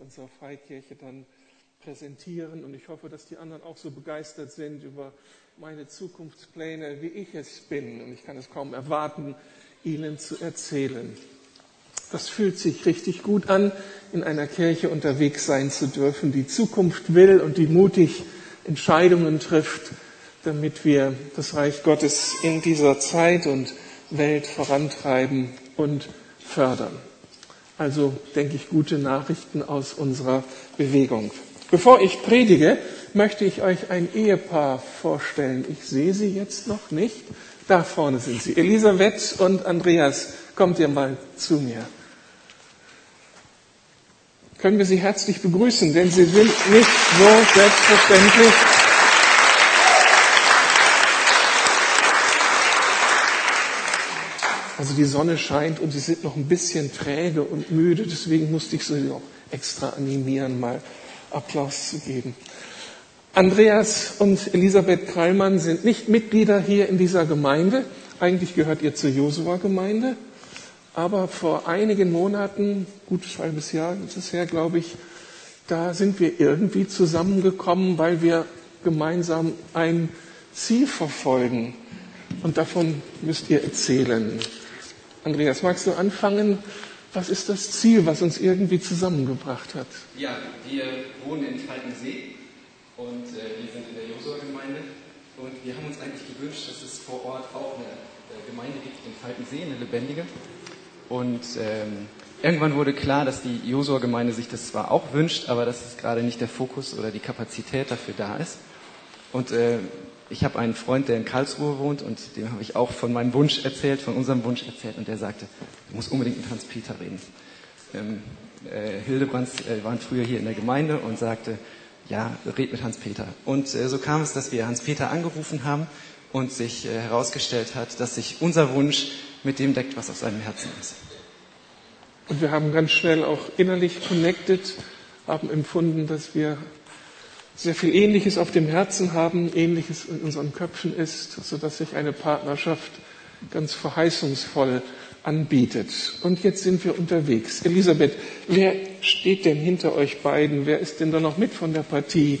unserer Freikirche dann präsentieren. Und ich hoffe, dass die anderen auch so begeistert sind über meine Zukunftspläne, wie ich es bin. Und ich kann es kaum erwarten, Ihnen zu erzählen. Das fühlt sich richtig gut an, in einer Kirche unterwegs sein zu dürfen, die Zukunft will und die mutig Entscheidungen trifft, damit wir das Reich Gottes in dieser Zeit und Welt vorantreiben und fördern. Also denke ich gute Nachrichten aus unserer Bewegung. Bevor ich predige, möchte ich euch ein Ehepaar vorstellen. Ich sehe sie jetzt noch nicht. Da vorne sind sie. Elisabeth und Andreas, kommt ihr mal zu mir. Können wir sie herzlich begrüßen, denn sie sind nicht so selbstverständlich. Also die Sonne scheint und sie sind noch ein bisschen träge und müde, deswegen musste ich sie auch extra animieren, mal Applaus zu geben. Andreas und Elisabeth Kreilmann sind nicht Mitglieder hier in dieser Gemeinde. Eigentlich gehört ihr zur Josua-Gemeinde. Aber vor einigen Monaten, gut ein halbes Jahr ist es her, glaube ich, da sind wir irgendwie zusammengekommen, weil wir gemeinsam ein Ziel verfolgen. Und davon müsst ihr erzählen. Andreas, magst du anfangen? Was ist das Ziel, was uns irgendwie zusammengebracht hat? Ja, wir wohnen in Falkensee und äh, wir sind in der Josua-Gemeinde und wir haben uns eigentlich gewünscht, dass es vor Ort auch eine äh, Gemeinde gibt in Falkensee, eine lebendige. Und ähm, irgendwann wurde klar, dass die Josua-Gemeinde sich das zwar auch wünscht, aber dass es gerade nicht der Fokus oder die Kapazität dafür da ist. Und äh, ich habe einen Freund, der in Karlsruhe wohnt und dem habe ich auch von meinem Wunsch erzählt, von unserem Wunsch erzählt und der sagte, du musst unbedingt mit Hans-Peter reden. Ähm, äh, Hildebrands äh, waren früher hier in der Gemeinde und sagte, ja, red mit Hans-Peter. Und äh, so kam es, dass wir Hans-Peter angerufen haben und sich äh, herausgestellt hat, dass sich unser Wunsch mit dem deckt, was auf seinem Herzen ist. Und wir haben ganz schnell auch innerlich connected, haben empfunden, dass wir sehr viel Ähnliches auf dem Herzen haben, Ähnliches in unseren Köpfen ist, sodass sich eine Partnerschaft ganz verheißungsvoll anbietet. Und jetzt sind wir unterwegs. Elisabeth, wer steht denn hinter euch beiden? Wer ist denn da noch mit von der Partie?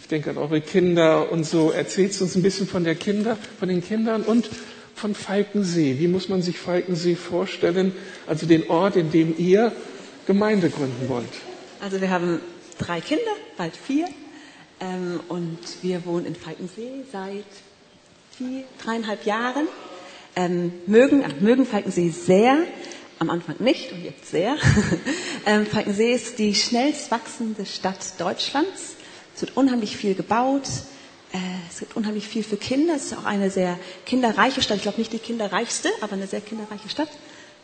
Ich denke an eure Kinder und so. Erzählt uns ein bisschen von der Kinder, von den Kindern und von Falkensee. Wie muss man sich Falkensee vorstellen? Also den Ort, in dem ihr Gemeinde gründen wollt. Also wir haben drei Kinder, bald vier. Ähm, und wir wohnen in Falkensee seit vier, dreieinhalb Jahren. Ähm, mögen, mögen Falkensee sehr. Am Anfang nicht und jetzt sehr. ähm, Falkensee ist die schnellst wachsende Stadt Deutschlands. Es wird unheimlich viel gebaut. Äh, es gibt unheimlich viel für Kinder. Es ist auch eine sehr kinderreiche Stadt. Ich glaube nicht die kinderreichste, aber eine sehr kinderreiche Stadt.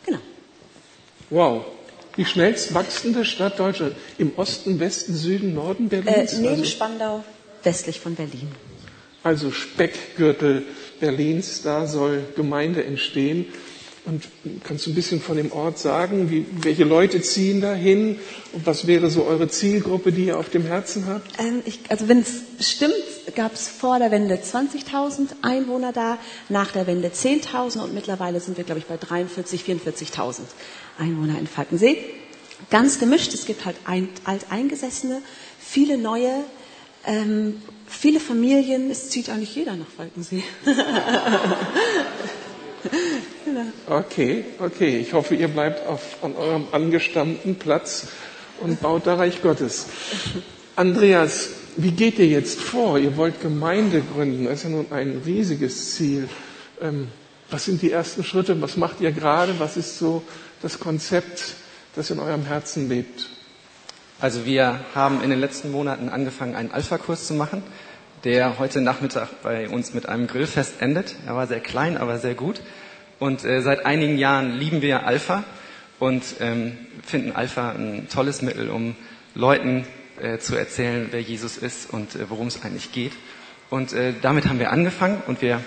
Genau. Wow. Die schnellst wachsende Stadt Deutschlands. Im Osten, Westen, Süden, Norden Berlins? Äh, neben also, Spandau, westlich von Berlin. Also Speckgürtel Berlins, da soll Gemeinde entstehen. Und kannst du ein bisschen von dem Ort sagen? Wie, welche Leute ziehen da hin? Und was wäre so eure Zielgruppe, die ihr auf dem Herzen habt? Ähm, ich, also wenn es stimmt, gab es vor der Wende 20.000 Einwohner da, nach der Wende 10.000 und mittlerweile sind wir, glaube ich, bei 43.000, 44.000 Einwohner in Falkensee. Ganz gemischt. Es gibt halt ein, Alteingesessene, viele neue, ähm, viele Familien. Es zieht eigentlich jeder nach Falkensee. Okay, okay. Ich hoffe, ihr bleibt auf, an eurem angestammten Platz und baut da Reich Gottes. Andreas, wie geht ihr jetzt vor? Ihr wollt Gemeinde gründen. Das ist ja nun ein riesiges Ziel. Ähm, was sind die ersten Schritte? Was macht ihr gerade? Was ist so das Konzept, das in eurem Herzen lebt? Also wir haben in den letzten Monaten angefangen, einen Alpha-Kurs zu machen, der heute Nachmittag bei uns mit einem Grillfest endet. Er war sehr klein, aber sehr gut. Und äh, seit einigen Jahren lieben wir Alpha und ähm, finden Alpha ein tolles Mittel, um Leuten äh, zu erzählen, wer Jesus ist und äh, worum es eigentlich geht. Und äh, damit haben wir angefangen und wir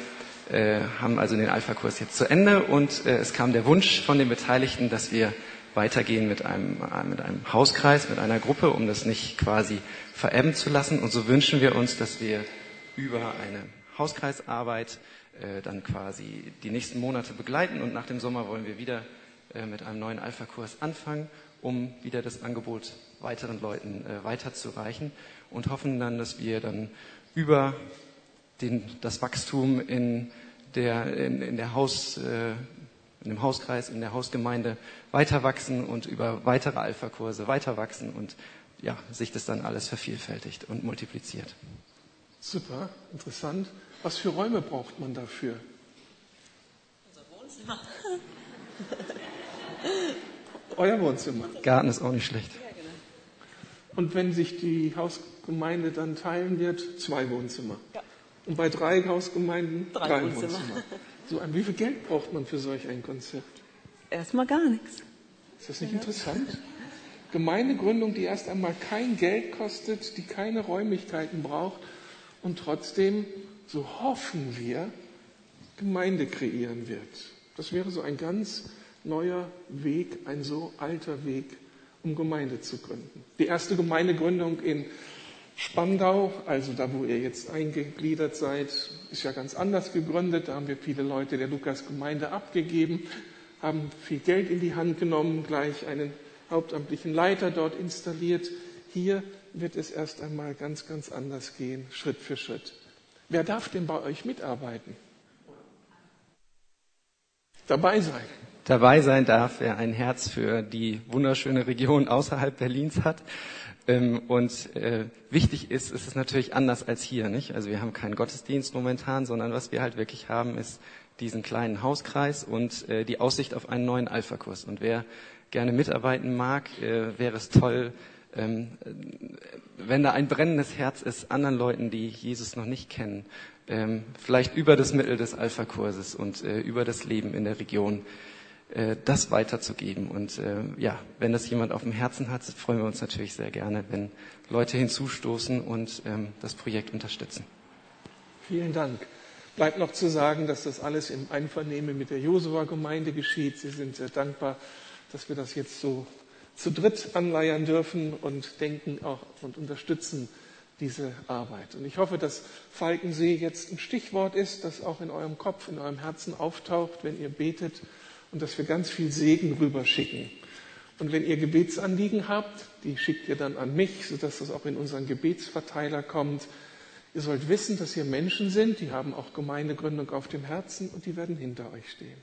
äh, haben also den Alpha-Kurs jetzt zu Ende und äh, es kam der Wunsch von den Beteiligten, dass wir weitergehen mit einem, äh, mit einem Hauskreis, mit einer Gruppe, um das nicht quasi verebben zu lassen. Und so wünschen wir uns, dass wir über eine Hauskreisarbeit äh, dann quasi die nächsten Monate begleiten und nach dem Sommer wollen wir wieder äh, mit einem neuen Alpha-Kurs anfangen, um wieder das Angebot weiteren Leuten äh, weiterzureichen und hoffen dann, dass wir dann über den, das Wachstum in der, in, in der Haus, äh, in dem Hauskreis, in der Hausgemeinde weiter wachsen und über weitere Alpha-Kurse weiter wachsen und ja, sich das dann alles vervielfältigt und multipliziert. Super, interessant. Was für Räume braucht man dafür? Unser Wohnzimmer. Euer Wohnzimmer. Garten ist auch nicht schlecht. Und wenn sich die Hausgemeinde dann teilen wird, zwei Wohnzimmer. Ja. Und bei drei Hausgemeinden Drei drei, Wohnzimmer. Wohnzimmer. So, wie viel Geld braucht man für solch ein Konzept? Erstmal gar nichts. Ist das nicht interessant? Gemeindegründung, die erst einmal kein Geld kostet, die keine Räumlichkeiten braucht und trotzdem, so hoffen wir, Gemeinde kreieren wird. Das wäre so ein ganz neuer Weg, ein so alter Weg, um Gemeinde zu gründen. Die erste Gemeindegründung in Spandau, also da, wo ihr jetzt eingegliedert seid, ist ja ganz anders gegründet. Da haben wir viele Leute der Lukas-Gemeinde abgegeben, haben viel Geld in die Hand genommen, gleich einen hauptamtlichen Leiter dort installiert. Hier wird es erst einmal ganz, ganz anders gehen, Schritt für Schritt. Wer darf denn bei euch mitarbeiten? Dabei sein. Dabei sein darf, wer ein Herz für die wunderschöne Region außerhalb Berlins hat. Ähm, und äh, wichtig ist, ist es natürlich anders als hier, nicht? Also wir haben keinen Gottesdienst momentan, sondern was wir halt wirklich haben, ist diesen kleinen Hauskreis und äh, die Aussicht auf einen neuen Alpha-Kurs. Und wer gerne mitarbeiten mag, äh, wäre es toll, ähm, wenn da ein brennendes Herz ist, anderen Leuten, die Jesus noch nicht kennen, ähm, vielleicht über das Mittel des Alpha-Kurses und äh, über das Leben in der Region, äh, das weiterzugeben. Und äh, ja, wenn das jemand auf dem Herzen hat, freuen wir uns natürlich sehr gerne, wenn Leute hinzustoßen und ähm, das Projekt unterstützen. Vielen Dank. Bleibt noch zu sagen, dass das alles im Einvernehmen mit der Josua-Gemeinde geschieht. Sie sind sehr dankbar, dass wir das jetzt so zu dritt anleiern dürfen und denken auch und unterstützen diese Arbeit. Und ich hoffe, dass Falkensee jetzt ein Stichwort ist, das auch in eurem Kopf, in eurem Herzen auftaucht, wenn ihr betet und dass wir ganz viel Segen rüberschicken. Und wenn ihr Gebetsanliegen habt, die schickt ihr dann an mich, sodass das auch in unseren Gebetsverteiler kommt. Ihr sollt wissen, dass hier Menschen sind, die haben auch Gemeindegründung auf dem Herzen und die werden hinter euch stehen.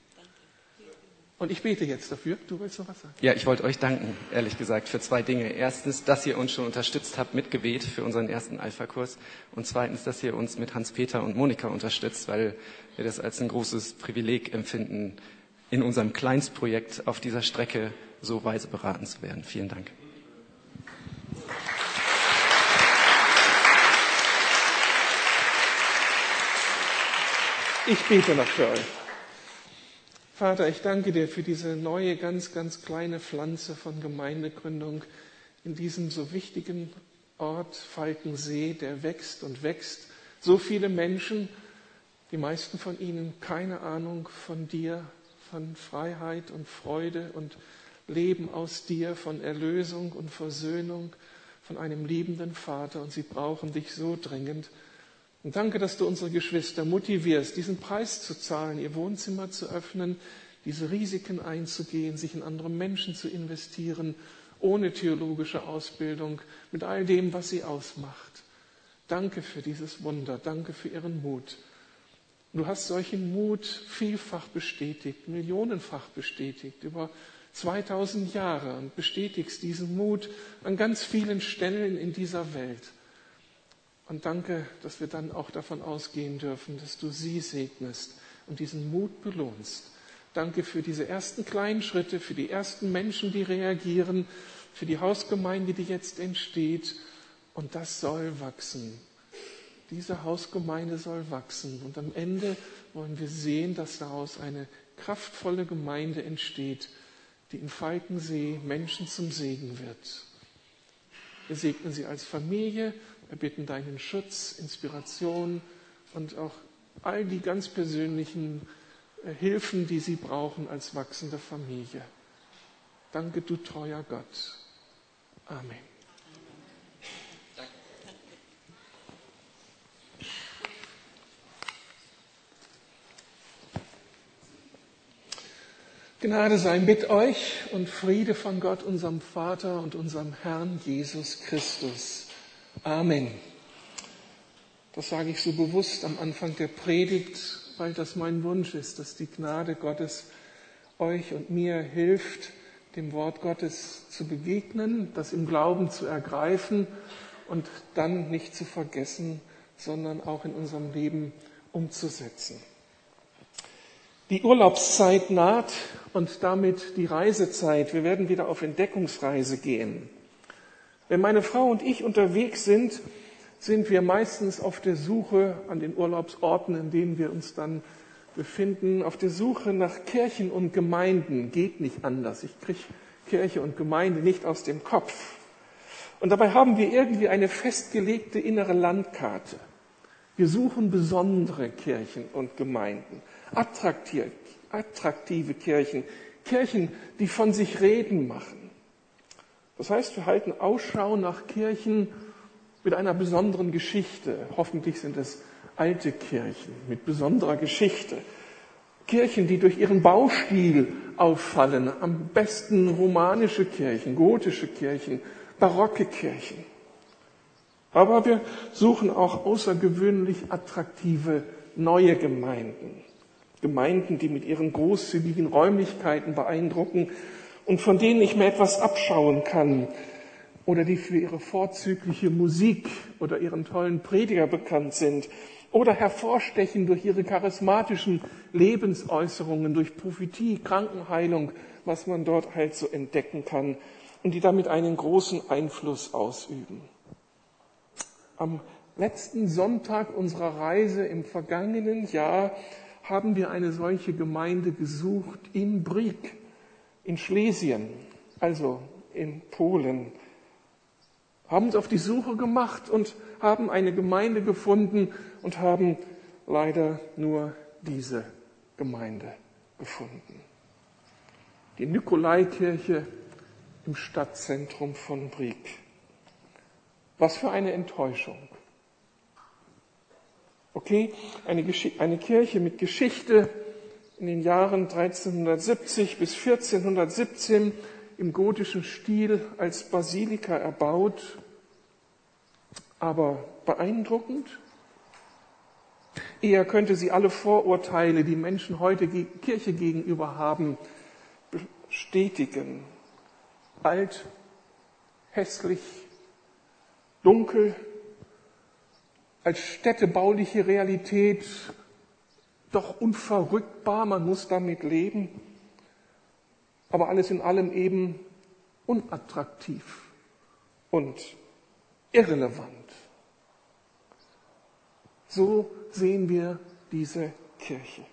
Und ich bete jetzt dafür. Du willst noch was sagen? Ja, ich wollte euch danken, ehrlich gesagt, für zwei Dinge. Erstens, dass ihr uns schon unterstützt habt mit Gebet für unseren ersten Alpha-Kurs. Und zweitens, dass ihr uns mit Hans-Peter und Monika unterstützt, weil wir das als ein großes Privileg empfinden, in unserem Kleinstprojekt auf dieser Strecke so weise beraten zu werden. Vielen Dank. Ich bete noch für euch. Vater, ich danke dir für diese neue, ganz, ganz kleine Pflanze von Gemeindegründung in diesem so wichtigen Ort Falkensee, der wächst und wächst. So viele Menschen, die meisten von ihnen keine Ahnung von dir, von Freiheit und Freude und Leben aus dir, von Erlösung und Versöhnung, von einem liebenden Vater. Und sie brauchen dich so dringend. Und danke, dass du unsere Geschwister motivierst, diesen Preis zu zahlen, ihr Wohnzimmer zu öffnen, diese Risiken einzugehen, sich in andere Menschen zu investieren, ohne theologische Ausbildung, mit all dem, was sie ausmacht. Danke für dieses Wunder, danke für ihren Mut. Du hast solchen Mut vielfach bestätigt, millionenfach bestätigt, über 2000 Jahre und bestätigst diesen Mut an ganz vielen Stellen in dieser Welt. Und danke, dass wir dann auch davon ausgehen dürfen, dass du sie segnest und diesen Mut belohnst. Danke für diese ersten kleinen Schritte, für die ersten Menschen, die reagieren, für die Hausgemeinde, die jetzt entsteht. Und das soll wachsen. Diese Hausgemeinde soll wachsen. Und am Ende wollen wir sehen, dass daraus eine kraftvolle Gemeinde entsteht, die in Falkensee Menschen zum Segen wird. Wir segnen sie als Familie, erbitten deinen Schutz, Inspiration und auch all die ganz persönlichen äh, Hilfen, die sie brauchen als wachsende Familie. Danke, du treuer Gott. Amen. Gnade sei mit euch und Friede von Gott, unserem Vater und unserem Herrn Jesus Christus. Amen. Das sage ich so bewusst am Anfang der Predigt, weil das mein Wunsch ist, dass die Gnade Gottes euch und mir hilft, dem Wort Gottes zu begegnen, das im Glauben zu ergreifen und dann nicht zu vergessen, sondern auch in unserem Leben umzusetzen. Die Urlaubszeit naht und damit die Reisezeit. Wir werden wieder auf Entdeckungsreise gehen. Wenn meine Frau und ich unterwegs sind, sind wir meistens auf der Suche an den Urlaubsorten, in denen wir uns dann befinden, auf der Suche nach Kirchen und Gemeinden. Geht nicht anders. Ich kriege Kirche und Gemeinde nicht aus dem Kopf. Und dabei haben wir irgendwie eine festgelegte innere Landkarte. Wir suchen besondere Kirchen und Gemeinden attraktiv, attraktive Kirchen, Kirchen, die von sich reden machen. Das heißt, wir halten Ausschau nach Kirchen mit einer besonderen Geschichte. Hoffentlich sind es alte Kirchen mit besonderer Geschichte. Kirchen, die durch ihren Baustil auffallen. Am besten romanische Kirchen, gotische Kirchen, barocke Kirchen. Aber wir suchen auch außergewöhnlich attraktive neue Gemeinden. Gemeinden, die mit ihren großzügigen Räumlichkeiten beeindrucken und von denen ich mir etwas abschauen kann oder die für ihre vorzügliche Musik oder ihren tollen Prediger bekannt sind oder hervorstechen durch ihre charismatischen Lebensäußerungen, durch Prophetie, Krankenheilung, was man dort halt so entdecken kann und die damit einen großen Einfluss ausüben. Am letzten Sonntag unserer Reise im vergangenen Jahr haben wir eine solche Gemeinde gesucht in Brik, in Schlesien, also in Polen. Haben uns auf die Suche gemacht und haben eine Gemeinde gefunden und haben leider nur diese Gemeinde gefunden. Die Nikolaikirche im Stadtzentrum von Brik. Was für eine Enttäuschung. Okay, eine, eine Kirche mit Geschichte in den Jahren 1370 bis 1417 im gotischen Stil als Basilika erbaut, aber beeindruckend. Eher könnte sie alle Vorurteile, die Menschen heute Kirche gegenüber haben, bestätigen. Alt, hässlich, dunkel, als städtebauliche Realität doch unverrückbar, man muss damit leben, aber alles in allem eben unattraktiv und irrelevant. So sehen wir diese Kirche.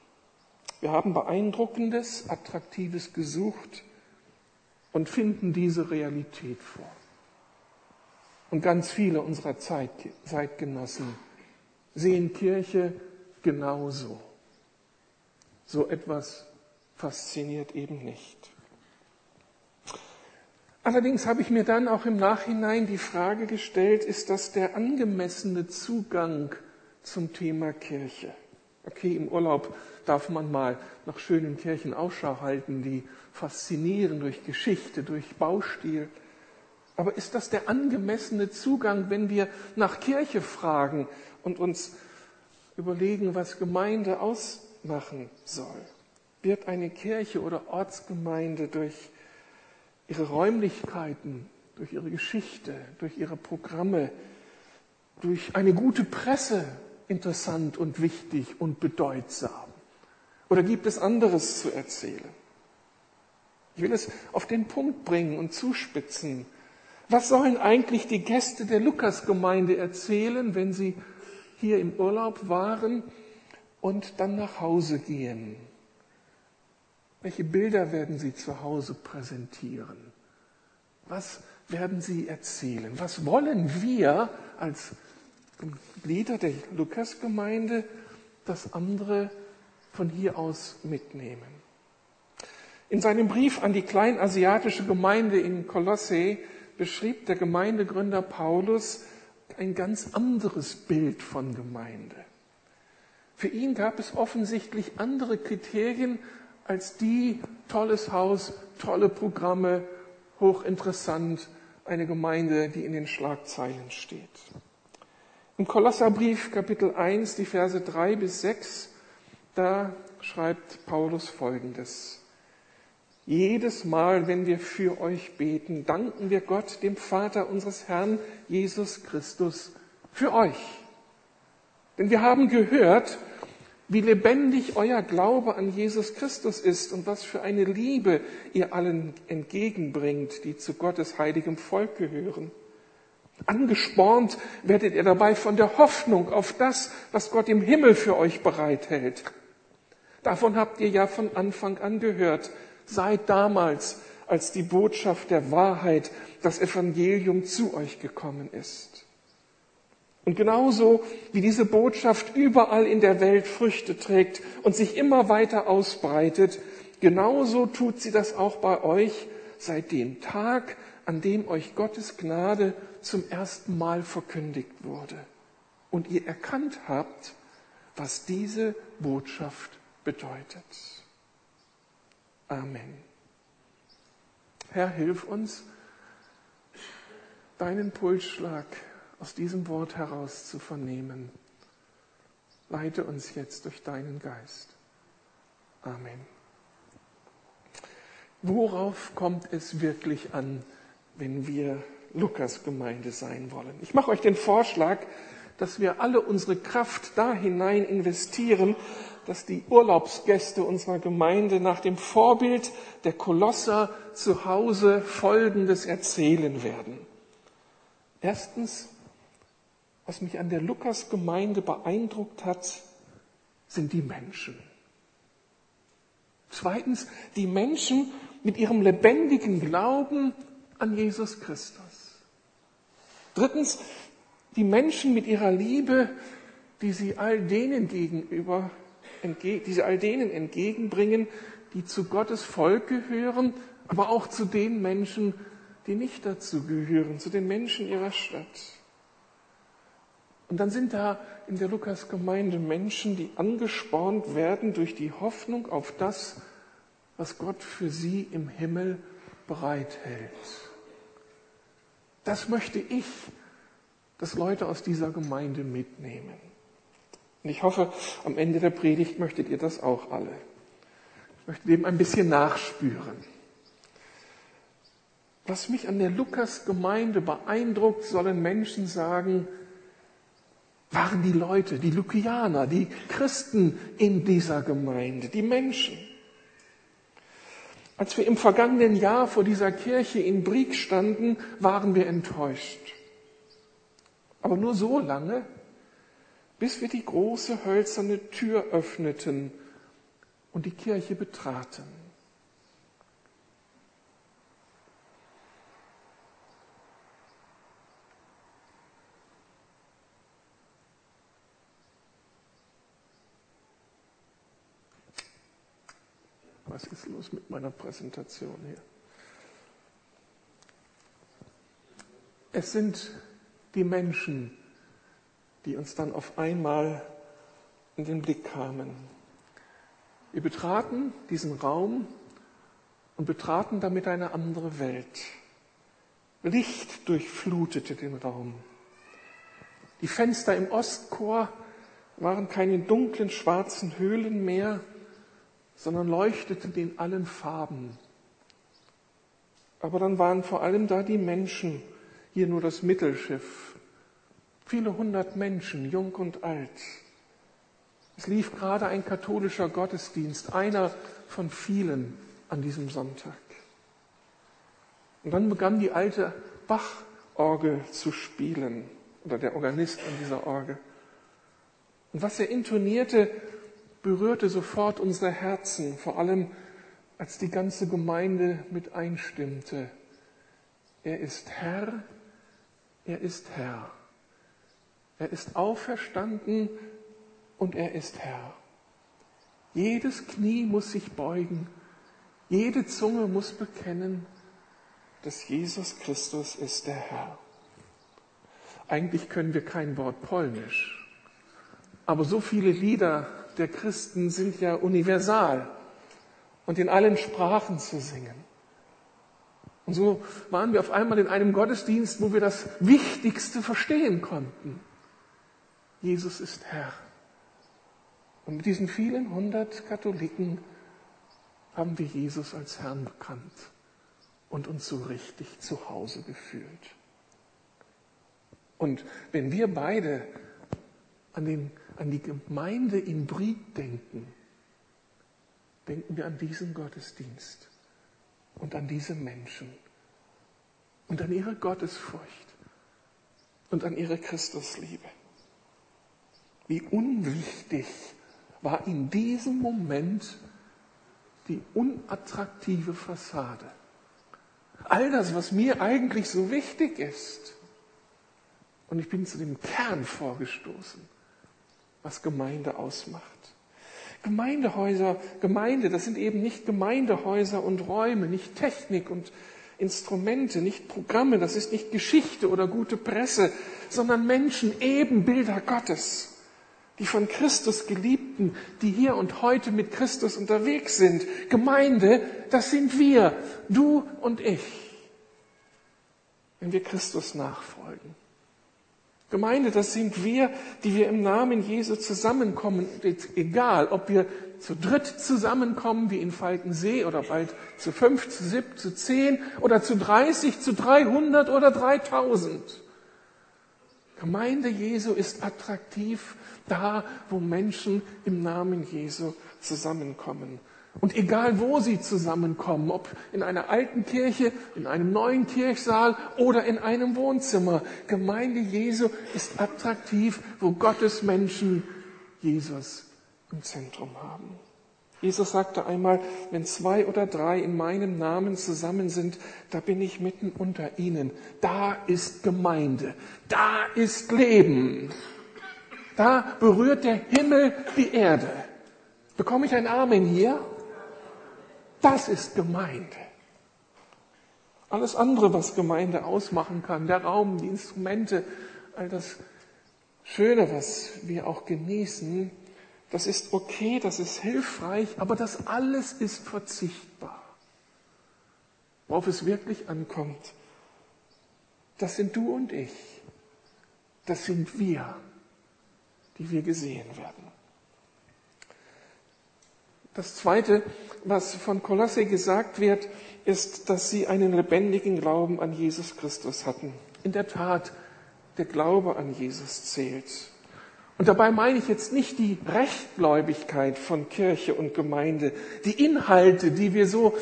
Wir haben beeindruckendes, attraktives gesucht und finden diese Realität vor. Und ganz viele unserer Zeitgenossen sehen Kirche genauso. So etwas fasziniert eben nicht. Allerdings habe ich mir dann auch im Nachhinein die Frage gestellt, ist das der angemessene Zugang zum Thema Kirche? Okay, im Urlaub darf man mal nach schönen Kirchen Ausschau halten, die faszinieren durch Geschichte, durch Baustil. Aber ist das der angemessene Zugang, wenn wir nach Kirche fragen und uns überlegen, was Gemeinde ausmachen soll? Wird eine Kirche oder Ortsgemeinde durch ihre Räumlichkeiten, durch ihre Geschichte, durch ihre Programme, durch eine gute Presse interessant und wichtig und bedeutsam? Oder gibt es anderes zu erzählen? Ich will es auf den Punkt bringen und zuspitzen. Was sollen eigentlich die Gäste der Lukasgemeinde erzählen, wenn sie hier im Urlaub waren und dann nach Hause gehen? Welche Bilder werden sie zu Hause präsentieren? Was werden sie erzählen? Was wollen wir als Glieder der Lukasgemeinde, das andere von hier aus mitnehmen? In seinem Brief an die kleinasiatische Gemeinde in Kolosse beschrieb der Gemeindegründer Paulus ein ganz anderes Bild von Gemeinde. Für ihn gab es offensichtlich andere Kriterien als die tolles Haus, tolle Programme, hochinteressant, eine Gemeinde, die in den Schlagzeilen steht. Im Kolosserbrief Kapitel 1, die Verse 3 bis 6, da schreibt Paulus Folgendes. Jedes Mal, wenn wir für euch beten, danken wir Gott, dem Vater unseres Herrn Jesus Christus, für euch. Denn wir haben gehört, wie lebendig euer Glaube an Jesus Christus ist und was für eine Liebe ihr allen entgegenbringt, die zu Gottes heiligem Volk gehören. Angespornt werdet ihr dabei von der Hoffnung auf das, was Gott im Himmel für euch bereithält. Davon habt ihr ja von Anfang an gehört, seit damals, als die Botschaft der Wahrheit, das Evangelium zu euch gekommen ist. Und genauso wie diese Botschaft überall in der Welt Früchte trägt und sich immer weiter ausbreitet, genauso tut sie das auch bei euch seit dem Tag, an dem euch Gottes Gnade zum ersten Mal verkündigt wurde und ihr erkannt habt, was diese Botschaft bedeutet. Amen. Herr, hilf uns, deinen Pulsschlag aus diesem Wort heraus zu vernehmen. Leite uns jetzt durch deinen Geist. Amen. Worauf kommt es wirklich an, wenn wir Lukas Gemeinde sein wollen? Ich mache euch den Vorschlag, dass wir alle unsere Kraft da hinein investieren, dass die Urlaubsgäste unserer Gemeinde nach dem Vorbild der Kolosser zu Hause Folgendes erzählen werden. Erstens, was mich an der Lukas-Gemeinde beeindruckt hat, sind die Menschen. Zweitens, die Menschen mit ihrem lebendigen Glauben an Jesus Christus. Drittens, die Menschen mit ihrer Liebe, die sie all denen gegenüber, die sie all denen entgegenbringen, die zu Gottes Volk gehören, aber auch zu den Menschen, die nicht dazu gehören, zu den Menschen ihrer Stadt. Und dann sind da in der Lukas-Gemeinde Menschen, die angespornt werden durch die Hoffnung auf das, was Gott für sie im Himmel bereithält. Das möchte ich, dass Leute aus dieser Gemeinde mitnehmen. Und ich hoffe, am Ende der Predigt möchtet ihr das auch alle. Ich möchte dem ein bisschen nachspüren. Was mich an der Lukas-Gemeinde beeindruckt, sollen Menschen sagen, waren die Leute, die Lukianer, die Christen in dieser Gemeinde, die Menschen. Als wir im vergangenen Jahr vor dieser Kirche in Brieg standen, waren wir enttäuscht. Aber nur so lange, bis wir die große hölzerne Tür öffneten und die Kirche betraten. Was ist los mit meiner Präsentation hier? Es sind die Menschen, die uns dann auf einmal in den Blick kamen. Wir betraten diesen Raum und betraten damit eine andere Welt. Licht durchflutete den Raum. Die Fenster im Ostchor waren keine dunklen schwarzen Höhlen mehr, sondern leuchteten in allen Farben. Aber dann waren vor allem da die Menschen, hier nur das Mittelschiff. Viele hundert Menschen, jung und alt. Es lief gerade ein katholischer Gottesdienst, einer von vielen an diesem Sonntag. Und dann begann die alte Bachorgel zu spielen, oder der Organist an dieser Orgel. Und was er intonierte, berührte sofort unsere Herzen, vor allem als die ganze Gemeinde mit einstimmte. Er ist Herr, er ist Herr. Er ist auferstanden und er ist Herr. Jedes Knie muss sich beugen, jede Zunge muss bekennen, dass Jesus Christus ist der Herr. Eigentlich können wir kein Wort Polnisch, aber so viele Lieder der Christen sind ja universal. und in allen Sprachen zu singen. Und so waren wir auf einmal in einem Gottesdienst, wo wir das Wichtigste verstehen konnten. Jesus ist Herr. Und mit diesen vielen hundert Katholiken haben wir Jesus als Herrn bekannt und uns so richtig zu Hause gefühlt. Und wenn wir beide an, den, an die Gemeinde in Brieg denken, denken wir an diesen Gottesdienst und an diese Menschen und an ihre Gottesfurcht und an ihre Christusliebe. Wie unwichtig war in diesem Moment die unattraktive Fassade. All das, was mir eigentlich so wichtig ist. Und ich bin zu dem Kern vorgestoßen, was Gemeinde ausmacht. Gemeindehäuser, Gemeinde, das sind eben nicht Gemeindehäuser und Räume, nicht Technik und Instrumente, nicht Programme, das ist nicht Geschichte oder gute Presse, sondern Menschen, eben Bilder Gottes, die von Christus geliebten, die hier und heute mit Christus unterwegs sind. Gemeinde, das sind wir, du und ich, wenn wir Christus nachfolgen. Gemeinde, das sind wir, die wir im Namen Jesu zusammenkommen. Egal, ob wir zu dritt zusammenkommen, wie in Falkensee, oder bald zu fünf, zu sieb, zu zehn, oder zu dreißig, zu dreihundert oder dreitausend. Gemeinde Jesu ist attraktiv da, wo Menschen im Namen Jesu zusammenkommen. Und egal wo sie zusammenkommen, ob in einer alten Kirche, in einem neuen Kirchsaal oder in einem Wohnzimmer, Gemeinde Jesu ist attraktiv, wo Gottes Menschen Jesus im Zentrum haben. Jesus sagte einmal, wenn zwei oder drei in meinem Namen zusammen sind, da bin ich mitten unter ihnen. Da ist Gemeinde, da ist Leben. Da berührt der Himmel die Erde. Bekomme ich ein Amen hier? Das ist Gemeinde. Alles andere, was Gemeinde ausmachen kann, der Raum, die Instrumente, all das Schöne, was wir auch genießen, das ist okay, das ist hilfreich, aber das alles ist verzichtbar. Worauf es wirklich ankommt, das sind du und ich. Das sind wir, die wir gesehen werden. Das Zweite, was von Kolosse gesagt wird, ist, dass sie einen lebendigen Glauben an Jesus Christus hatten. In der Tat, der Glaube an Jesus zählt. Und dabei meine ich jetzt nicht die Rechtgläubigkeit von Kirche und Gemeinde, die Inhalte, die wir so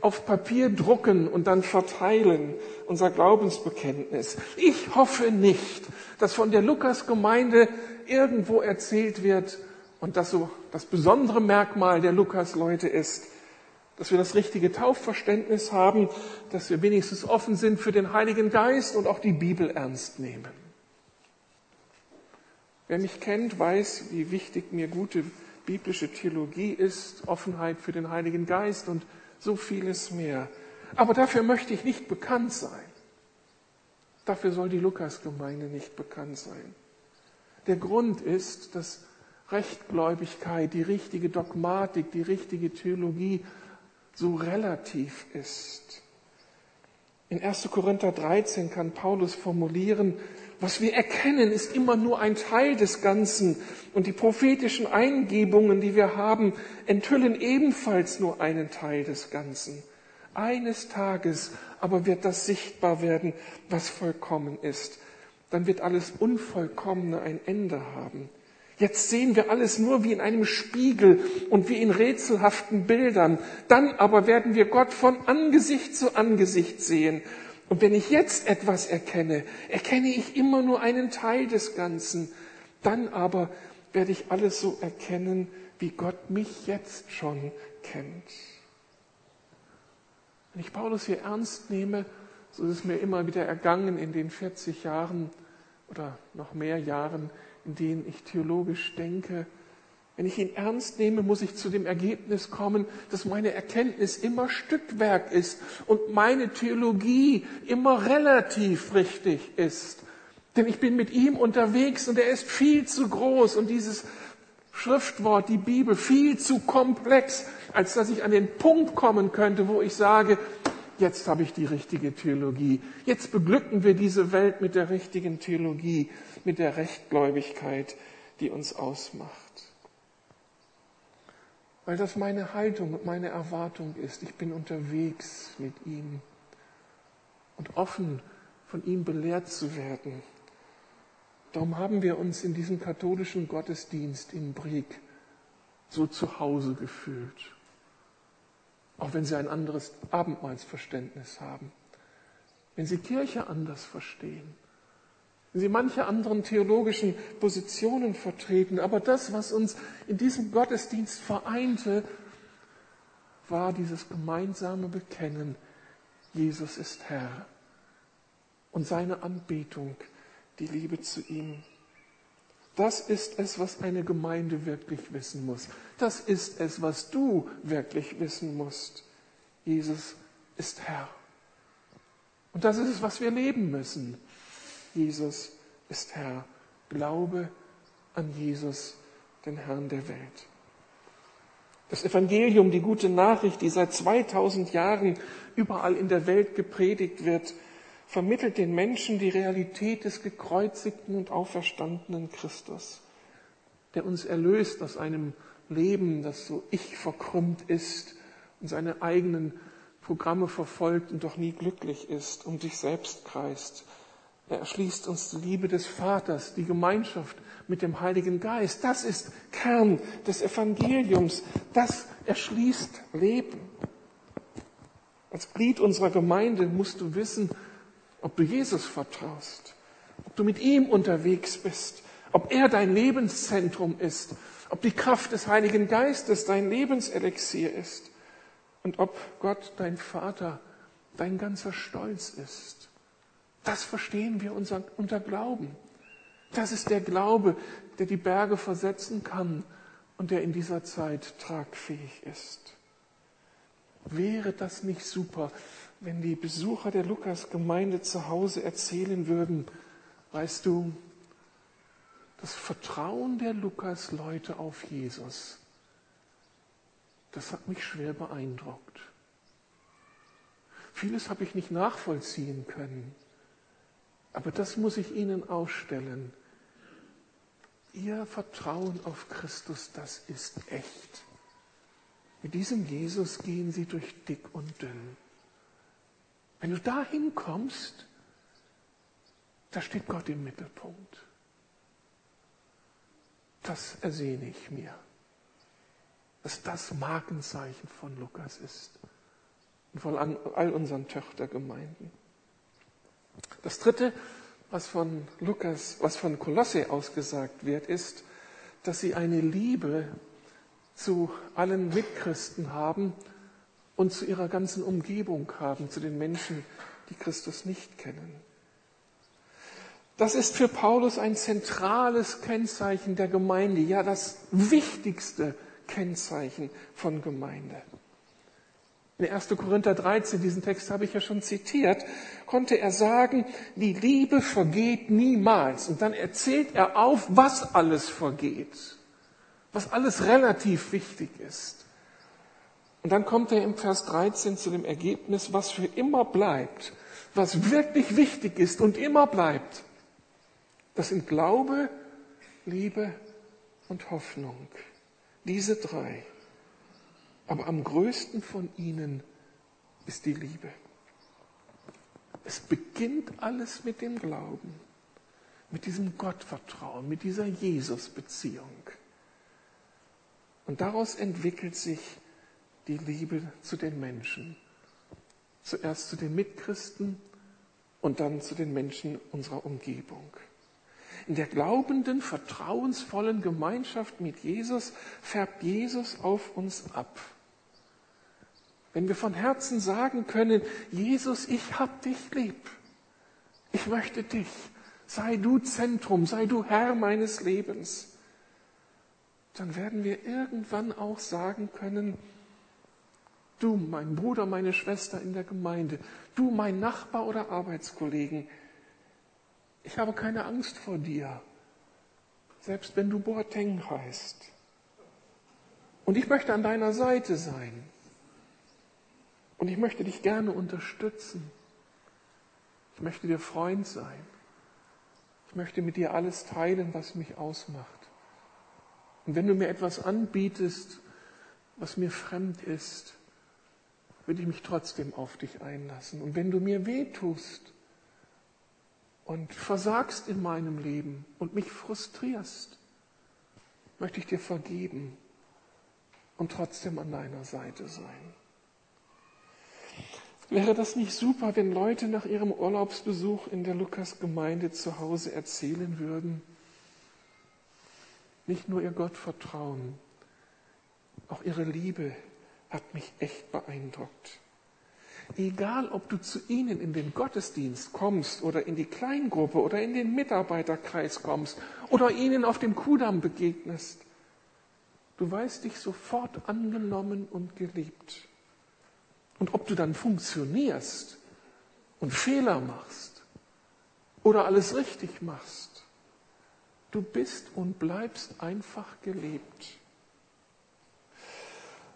auf Papier drucken und dann verteilen, unser Glaubensbekenntnis. Ich hoffe nicht, dass von der Lukas-Gemeinde irgendwo erzählt wird, und das so das besondere Merkmal der Lukas-Leute ist, dass wir das richtige Taufverständnis haben, dass wir wenigstens offen sind für den Heiligen Geist und auch die Bibel ernst nehmen. Wer mich kennt, weiß, wie wichtig mir gute biblische Theologie ist, Offenheit für den Heiligen Geist und so vieles mehr. Aber dafür möchte ich nicht bekannt sein. Dafür soll die Lukas-Gemeinde nicht bekannt sein. Der Grund ist, dass Rechtgläubigkeit, die richtige Dogmatik, die richtige Theologie so relativ ist. In 1. Korinther 13 kann Paulus formulieren, was wir erkennen, ist immer nur ein Teil des Ganzen und die prophetischen Eingebungen, die wir haben, enthüllen ebenfalls nur einen Teil des Ganzen. Eines Tages aber wird das sichtbar werden, was vollkommen ist. Dann wird alles Unvollkommene ein Ende haben. Jetzt sehen wir alles nur wie in einem Spiegel und wie in rätselhaften Bildern. Dann aber werden wir Gott von Angesicht zu Angesicht sehen. Und wenn ich jetzt etwas erkenne, erkenne ich immer nur einen Teil des Ganzen. Dann aber werde ich alles so erkennen, wie Gott mich jetzt schon kennt. Wenn ich Paulus hier ernst nehme, so ist es mir immer wieder ergangen in den 40 Jahren oder noch mehr Jahren, in denen ich theologisch denke. Wenn ich ihn ernst nehme, muss ich zu dem Ergebnis kommen, dass meine Erkenntnis immer Stückwerk ist und meine Theologie immer relativ richtig ist. Denn ich bin mit ihm unterwegs und er ist viel zu groß und dieses Schriftwort, die Bibel, viel zu komplex, als dass ich an den Punkt kommen könnte, wo ich sage, jetzt habe ich die richtige Theologie. Jetzt beglücken wir diese Welt mit der richtigen Theologie, mit der Rechtgläubigkeit, die uns ausmacht. Weil das meine Haltung und meine Erwartung ist. Ich bin unterwegs mit ihm und offen von ihm belehrt zu werden. Darum haben wir uns in diesem katholischen Gottesdienst in Brieg so zu Hause gefühlt auch wenn sie ein anderes Abendmahlsverständnis haben, wenn sie Kirche anders verstehen, wenn sie manche anderen theologischen Positionen vertreten. Aber das, was uns in diesem Gottesdienst vereinte, war dieses gemeinsame Bekennen, Jesus ist Herr und seine Anbetung, die Liebe zu ihm. Das ist es, was eine Gemeinde wirklich wissen muss. Das ist es, was du wirklich wissen musst. Jesus ist Herr. Und das ist es, was wir leben müssen. Jesus ist Herr. Glaube an Jesus, den Herrn der Welt. Das Evangelium, die gute Nachricht, die seit 2000 Jahren überall in der Welt gepredigt wird, vermittelt den Menschen die Realität des gekreuzigten und auferstandenen Christus, der uns erlöst aus einem Leben, das so ich verkrümmt ist und seine eigenen Programme verfolgt und doch nie glücklich ist, um sich selbst kreist. Er erschließt uns die Liebe des Vaters, die Gemeinschaft mit dem Heiligen Geist. Das ist Kern des Evangeliums. Das erschließt Leben. Als Glied unserer Gemeinde musst du wissen, ob du Jesus vertraust, ob du mit ihm unterwegs bist, ob er dein Lebenszentrum ist, ob die Kraft des Heiligen Geistes dein Lebenselixier ist und ob Gott dein Vater dein ganzer Stolz ist. Das verstehen wir unter, Glauben. Das ist der Glaube, der die Berge versetzen kann und der in dieser Zeit tragfähig ist. Wäre das nicht super, wenn die Besucher der Lukas-Gemeinde zu Hause erzählen würden, weißt du, das Vertrauen der Lukas-Leute auf Jesus, das hat mich schwer beeindruckt. Vieles habe ich nicht nachvollziehen können, aber das muss ich Ihnen ausstellen. Ihr Vertrauen auf Christus, das ist echt. Mit diesem Jesus gehen Sie durch dick und dünn. Wenn du dahin kommst, da steht Gott im Mittelpunkt. Das ersehne ich mir. Dass das Markenzeichen von Lukas ist und von all unseren Töchtergemeinden. Das dritte, was von Lukas, was von Kolosse ausgesagt wird, ist, dass sie eine Liebe zu allen Mitchristen haben, und zu ihrer ganzen Umgebung haben, zu den Menschen, die Christus nicht kennen. Das ist für Paulus ein zentrales Kennzeichen der Gemeinde, ja das wichtigste Kennzeichen von Gemeinde. In 1. Korinther 13, diesen Text habe ich ja schon zitiert, konnte er sagen, die Liebe vergeht niemals. Und dann erzählt er auf, was alles vergeht, was alles relativ wichtig ist. Und dann kommt er im Vers 13 zu dem Ergebnis, was für immer bleibt, was wirklich wichtig ist und immer bleibt. Das sind Glaube, Liebe und Hoffnung. Diese drei. Aber am größten von ihnen ist die Liebe. Es beginnt alles mit dem Glauben, mit diesem Gottvertrauen, mit dieser Jesus-Beziehung. Und daraus entwickelt sich die Liebe zu den Menschen. Zuerst zu den Mitchristen und dann zu den Menschen unserer Umgebung. In der glaubenden, vertrauensvollen Gemeinschaft mit Jesus färbt Jesus auf uns ab. Wenn wir von Herzen sagen können, Jesus, ich hab dich lieb. Ich möchte dich. Sei du Zentrum, sei du Herr meines Lebens. Dann werden wir irgendwann auch sagen können, Du, mein Bruder, meine Schwester in der Gemeinde, du, mein Nachbar oder Arbeitskollegen, ich habe keine Angst vor dir, selbst wenn du Boateng heißt. Und ich möchte an deiner Seite sein. Und ich möchte dich gerne unterstützen. Ich möchte dir Freund sein. Ich möchte mit dir alles teilen, was mich ausmacht. Und wenn du mir etwas anbietest, was mir fremd ist, würde ich mich trotzdem auf dich einlassen. Und wenn du mir wehtust und versagst in meinem Leben und mich frustrierst, möchte ich dir vergeben und trotzdem an deiner Seite sein. Wäre das nicht super, wenn Leute nach ihrem Urlaubsbesuch in der Lukas-Gemeinde zu Hause erzählen würden? Nicht nur ihr Gottvertrauen, auch ihre Liebe hat mich echt beeindruckt. Egal, ob du zu ihnen in den Gottesdienst kommst oder in die Kleingruppe oder in den Mitarbeiterkreis kommst oder ihnen auf dem Kudamm begegnest, du weißt dich sofort angenommen und geliebt. Und ob du dann funktionierst und Fehler machst oder alles richtig machst, du bist und bleibst einfach gelebt.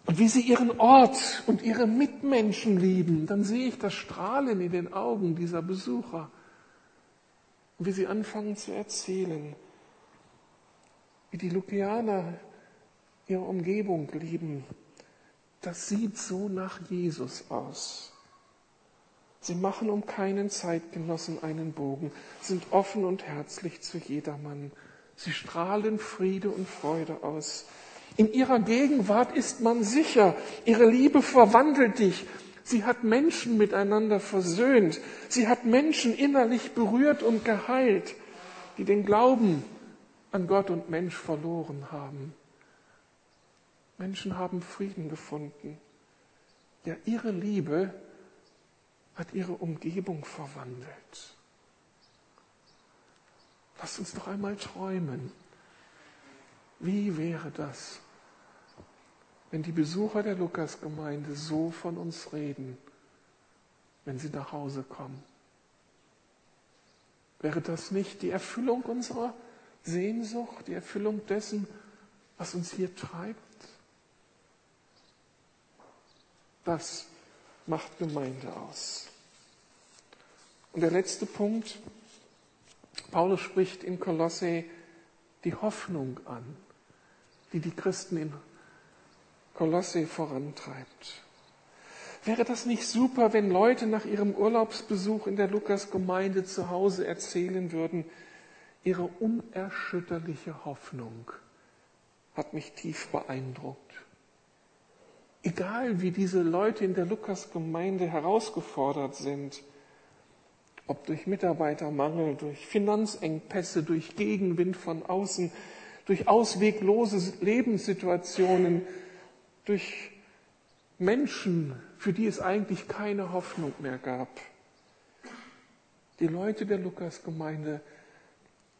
Und wie sie ihren Ort und ihre Mitmenschen lieben, dann sehe ich das Strahlen in den Augen dieser Besucher. Und wie sie anfangen zu erzählen, wie die Lukianer ihre Umgebung lieben. Das sieht so nach Jesus aus. Sie machen um keinen Zeitgenossen einen Bogen, sind offen und herzlich zu jedermann. Sie strahlen Friede und Freude aus. In ihrer Gegenwart ist man sicher. Ihre Liebe verwandelt dich. Sie hat Menschen miteinander versöhnt. Sie hat Menschen innerlich berührt und geheilt, die den Glauben an Gott und Mensch verloren haben. Menschen haben Frieden gefunden. Ja, ihre Liebe hat ihre Umgebung verwandelt. Lasst uns doch einmal träumen. Wie wäre das, wenn die Besucher der Lukasgemeinde so von uns reden, wenn sie nach Hause kommen? Wäre das nicht die Erfüllung unserer Sehnsucht, die Erfüllung dessen, was uns hier treibt? Das macht Gemeinde aus. Und der letzte Punkt, Paulus spricht in Kolosse die Hoffnung an, die die Christen in Kolosse vorantreibt. Wäre das nicht super, wenn Leute nach ihrem Urlaubsbesuch in der Lukas-Gemeinde zu Hause erzählen würden, ihre unerschütterliche Hoffnung hat mich tief beeindruckt. Egal wie diese Leute in der Lukas-Gemeinde herausgefordert sind, ob durch Mitarbeitermangel, durch Finanzengpässe, durch Gegenwind von außen, durch ausweglose Lebenssituationen, durch Menschen, für die es eigentlich keine Hoffnung mehr gab. Die Leute der Lukasgemeinde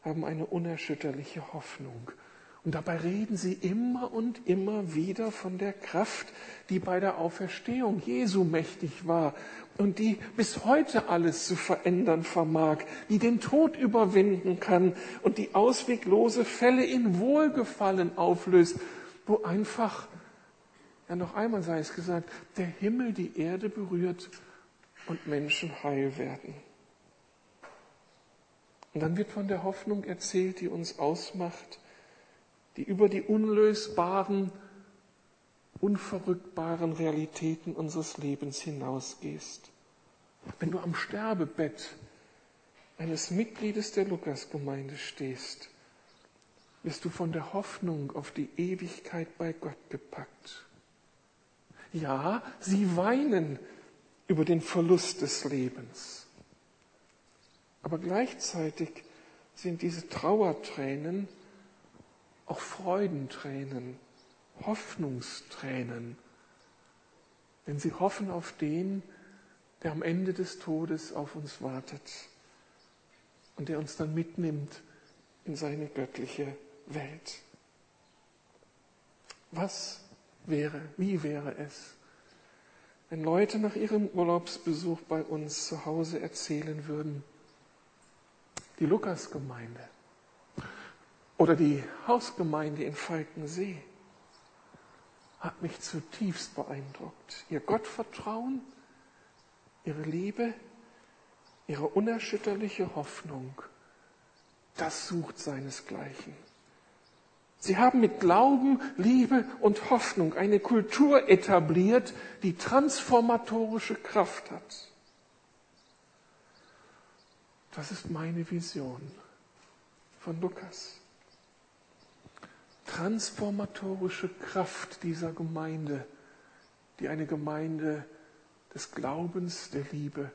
haben eine unerschütterliche Hoffnung. Und dabei reden sie immer und immer wieder von der Kraft, die bei der Auferstehung Jesu mächtig war und die bis heute alles zu verändern vermag, die den Tod überwinden kann und die ausweglose Fälle in Wohlgefallen auflöst, wo einfach, ja noch einmal sei es gesagt, der Himmel die Erde berührt und Menschen heil werden. Und dann wird von der Hoffnung erzählt, die uns ausmacht, die über die unlösbaren, unverrückbaren Realitäten unseres Lebens hinausgehst. Wenn du am Sterbebett eines Mitgliedes der Lukasgemeinde stehst, wirst du von der Hoffnung auf die Ewigkeit bei Gott gepackt. Ja, sie weinen über den Verlust des Lebens. Aber gleichzeitig sind diese Trauertränen auch Freudentränen, Hoffnungstränen, denn sie hoffen auf den, der am Ende des Todes auf uns wartet und der uns dann mitnimmt in seine göttliche Welt. Was wäre, wie wäre es, wenn Leute nach ihrem Urlaubsbesuch bei uns zu Hause erzählen würden, die Lukasgemeinde oder die Hausgemeinde in Falkensee. hat mich zutiefst beeindruckt. Ihr Gottvertrauen, ihre Liebe, ihre unerschütterliche Hoffnung, das sucht seinesgleichen. Sie haben mit Glauben, Liebe und Hoffnung eine Kultur etabliert, die transformatorische Kraft hat. Das ist meine Vision von Lukas. Transformatorische Kraft dieser Gemeinde, die eine Gemeinde des Glaubens, der Liebe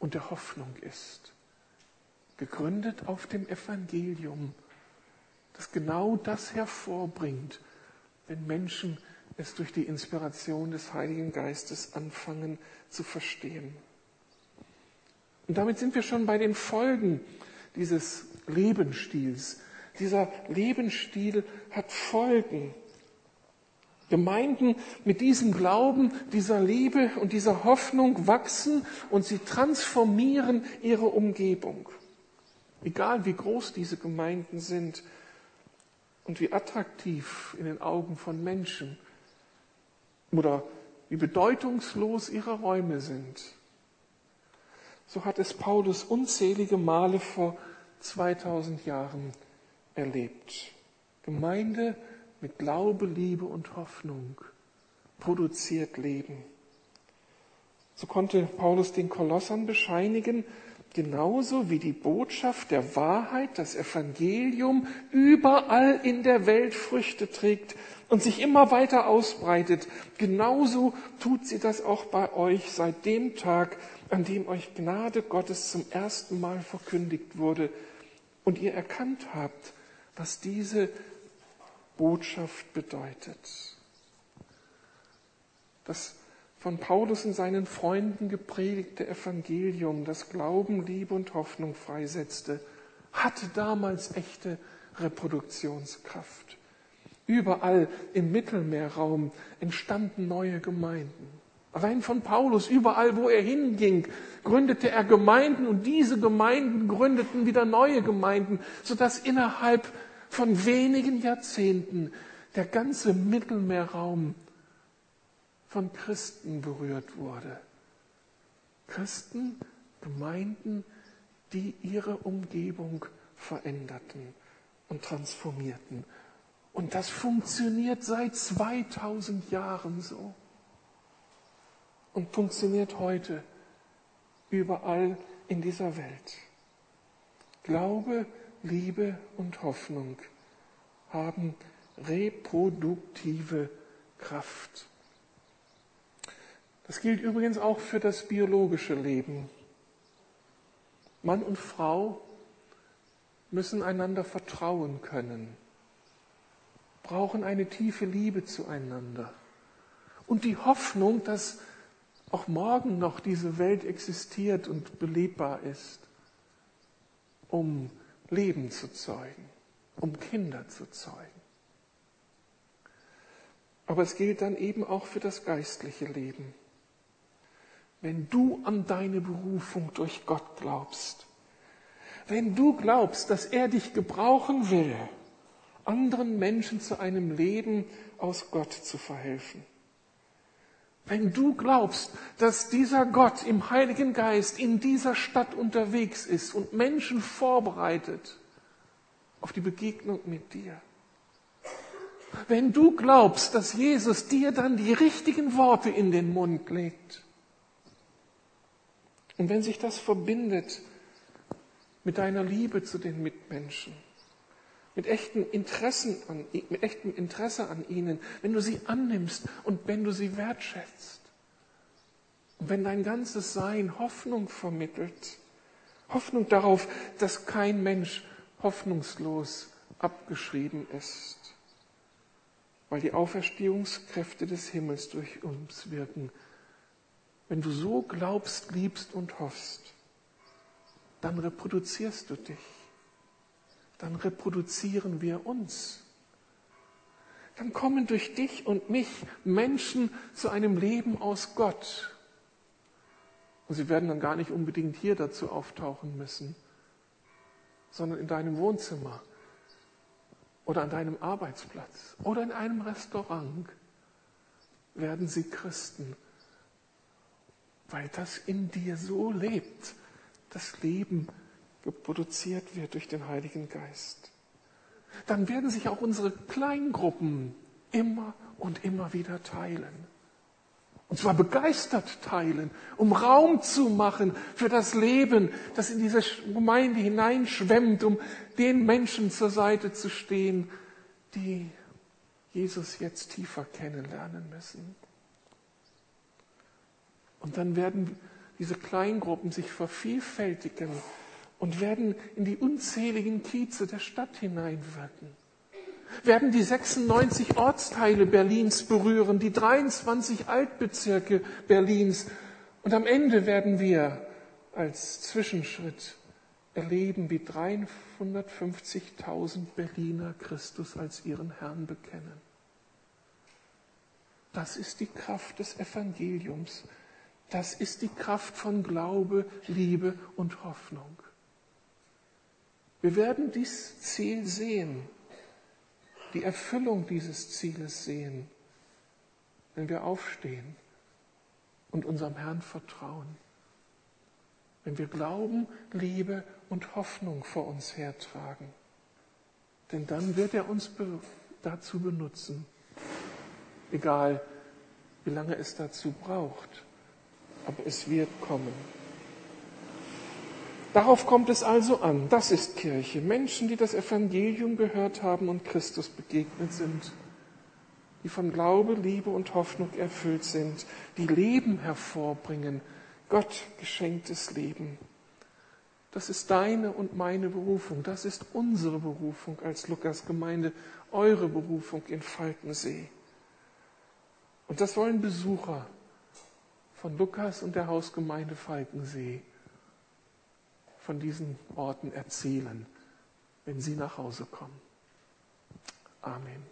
und der Hoffnung ist. Gegründet auf dem Evangelium, das genau das hervorbringt, wenn Menschen es durch die Inspiration des Heiligen Geistes anfangen zu verstehen. Und damit sind wir schon bei den Folgen dieses Lebensstils. Dieser Lebensstil hat Folgen. Gemeinden mit diesem Glauben, dieser Liebe und dieser Hoffnung wachsen und sie transformieren ihre Umgebung. Egal wie groß diese Gemeinden sind und wie attraktiv in den Augen von Menschen oder wie bedeutungslos ihre Räume sind. So hat es Paulus unzählige Male vor 2000 Jahren erlebt. Gemeinde mit Glaube, Liebe und Hoffnung produziert Leben. So konnte Paulus den Kolossern bescheinigen, genauso wie die Botschaft der Wahrheit, das Evangelium, überall in der Welt Früchte trägt und sich immer weiter ausbreitet, genauso tut sie das auch bei euch seit dem Tag, an dem euch Gnade Gottes zum ersten Mal verkündigt wurde und ihr erkannt habt, was diese Botschaft bedeutet. Das von Paulus und seinen Freunden gepredigte Evangelium, das Glauben, Liebe und Hoffnung freisetzte, hatte damals echte Reproduktionskraft. Überall im Mittelmeerraum entstanden neue Gemeinden. Allein von Paulus, überall wo er hinging, gründete er Gemeinden und diese Gemeinden gründeten wieder neue Gemeinden, sodass innerhalb von wenigen Jahrzehnten der ganze Mittelmeerraum von Christen berührt wurde. Christen, Gemeinden, die ihre Umgebung veränderten und transformierten. Und das funktioniert seit 2000 Jahren so und funktioniert heute überall in dieser Welt. Glaube, Liebe und Hoffnung haben reproduktive Kraft. Das gilt übrigens auch für das biologische Leben. Mann und Frau müssen einander vertrauen können, brauchen eine tiefe Liebe zueinander und die Hoffnung, dass auch morgen noch diese Welt existiert und belebbar ist, um Leben zu zeugen, um Kinder zu zeugen. Aber es gilt dann eben auch für das geistliche Leben. Wenn du an deine Berufung durch Gott glaubst, wenn du glaubst, dass er dich gebrauchen will, anderen Menschen zu einem Leben aus Gott zu verhelfen, wenn du glaubst, dass dieser Gott im Heiligen Geist in dieser Stadt unterwegs ist und Menschen vorbereitet auf die Begegnung mit dir. Wenn du glaubst, dass Jesus dir dann die richtigen Worte in den Mund legt. Und wenn sich das verbindet mit deiner Liebe zu den Mitmenschen, mit echtem, Interessen an, mit echtem Interesse an ihnen, wenn du sie annimmst und wenn du sie wertschätzt. Und wenn dein ganzes Sein Hoffnung vermittelt, Hoffnung darauf, dass kein Mensch hoffnungslos abgeschrieben ist, weil die Auferstehungskräfte des Himmels durch uns wirken. Wenn du so glaubst, liebst und hoffst, dann reproduzierst du dich dann reproduzieren wir uns. Dann kommen durch dich und mich Menschen zu einem Leben aus Gott. Und sie werden dann gar nicht unbedingt hier dazu auftauchen müssen, sondern in deinem Wohnzimmer oder an deinem Arbeitsplatz oder in einem Restaurant werden sie Christen, weil das in dir so lebt, das Leben geproduziert wird durch den Heiligen Geist. Dann werden sich auch unsere Kleingruppen immer und immer wieder teilen. Und zwar begeistert teilen, um Raum zu machen für das Leben, das in diese Gemeinde hineinschwemmt, um den Menschen zur Seite zu stehen, die Jesus jetzt tiefer kennenlernen müssen. Und dann werden diese Kleingruppen sich vervielfältigen und werden in die unzähligen Kieze der Stadt hineinwirken werden die 96 Ortsteile Berlins berühren, die 23 Altbezirke Berlins. Und am Ende werden wir als Zwischenschritt erleben, wie 350.000 Berliner Christus als ihren Herrn bekennen. Das ist die Kraft des Evangeliums. Das ist die Kraft von Glaube, Liebe und Hoffnung. Wir werden dies Ziel sehen die Erfüllung dieses Zieles sehen, wenn wir aufstehen und unserem Herrn vertrauen. Wenn wir Glauben, Liebe und Hoffnung vor uns hertragen. Denn dann wird er uns dazu benutzen, egal wie lange es dazu braucht. Aber es wird kommen. Darauf kommt es also an. Das ist Kirche. Menschen, die das Evangelium gehört haben und Christus begegnet sind, die von Glaube, Liebe und Hoffnung erfüllt sind, die Leben hervorbringen, Gott geschenktes Leben. Das ist deine und meine Berufung. Das ist unsere Berufung als Lukas-Gemeinde, eure Berufung in Falkensee. Und das wollen Besucher von Lukas und der Hausgemeinde Falkensee von diesen Orten erzählen, wenn sie nach Hause kommen. Amen.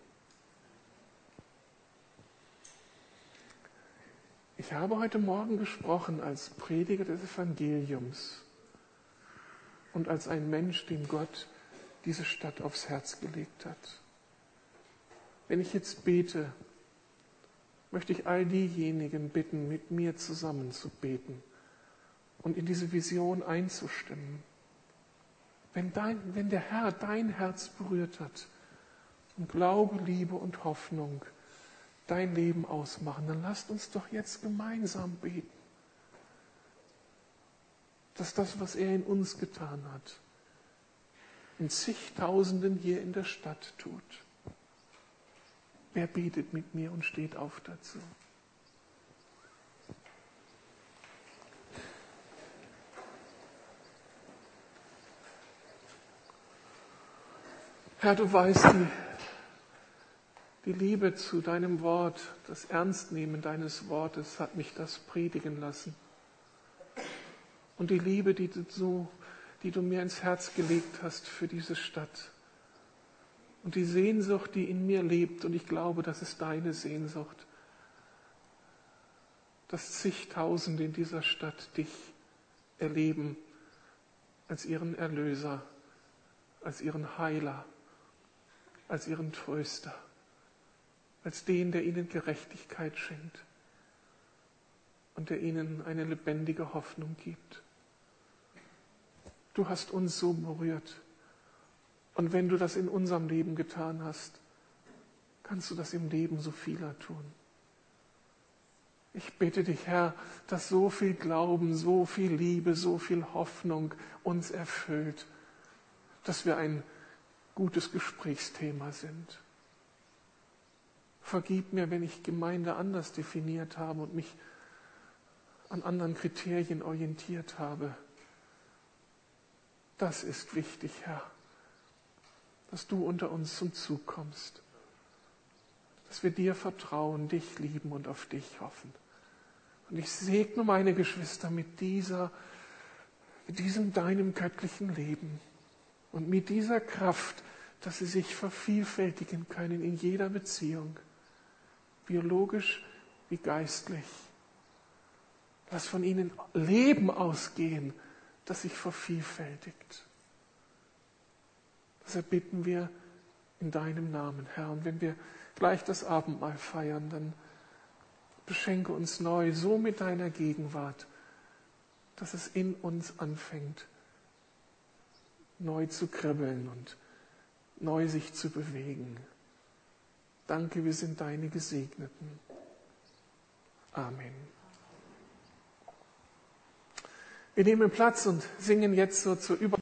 Ich habe heute Morgen gesprochen als Prediger des Evangeliums und als ein Mensch, dem Gott diese Stadt aufs Herz gelegt hat. Wenn ich jetzt bete, möchte ich all diejenigen bitten, mit mir zusammen zu beten und in diese Vision einzustimmen. Wenn, dein, wenn der Herr dein Herz berührt hat und Glaube, Liebe und Hoffnung dein Leben ausmachen, dann lasst uns doch jetzt gemeinsam beten, dass das, was er in uns getan hat, in zigtausenden hier in der Stadt tut. Wer betet mit mir und steht auf dazu? Herr, du weißt, die, die Liebe zu deinem Wort, das Ernstnehmen deines Wortes hat mich das predigen lassen. Und die Liebe, die du, die du mir ins Herz gelegt hast für diese Stadt. Und die Sehnsucht, die in mir lebt, und ich glaube, das ist deine Sehnsucht, dass zigtausende in dieser Stadt dich erleben als ihren Erlöser, als ihren Heiler als ihren Tröster, als den, der ihnen Gerechtigkeit schenkt und der ihnen eine lebendige Hoffnung gibt. Du hast uns so berührt. Und wenn du das in unserem Leben getan hast, kannst du das im Leben so vieler tun. Ich bitte dich, Herr, dass so viel Glauben, so viel Liebe, so viel Hoffnung uns erfüllt, dass wir ein gutes Gesprächsthema sind. Vergib mir, wenn ich Gemeinde anders definiert habe und mich an anderen Kriterien orientiert habe. Das ist wichtig, Herr, dass du unter uns zum Zug kommst, dass wir dir vertrauen, dich lieben und auf dich hoffen. Und ich segne meine Geschwister mit dieser, mit diesem deinem göttlichen Leben. Und mit dieser Kraft, dass sie sich vervielfältigen können in jeder Beziehung, biologisch wie geistlich. Lass von ihnen Leben ausgehen, das sich vervielfältigt. Das erbitten wir in deinem Namen, Herr. Und wenn wir gleich das Abendmahl feiern, dann Beschenke uns neu so mit deiner Gegenwart, dass es in uns anfängt, neu zu kribbeln und neu sich zu bewegen. Danke, wir sind deine Gesegneten. Amen. Wir nehmen Platz und singen jetzt so zur Über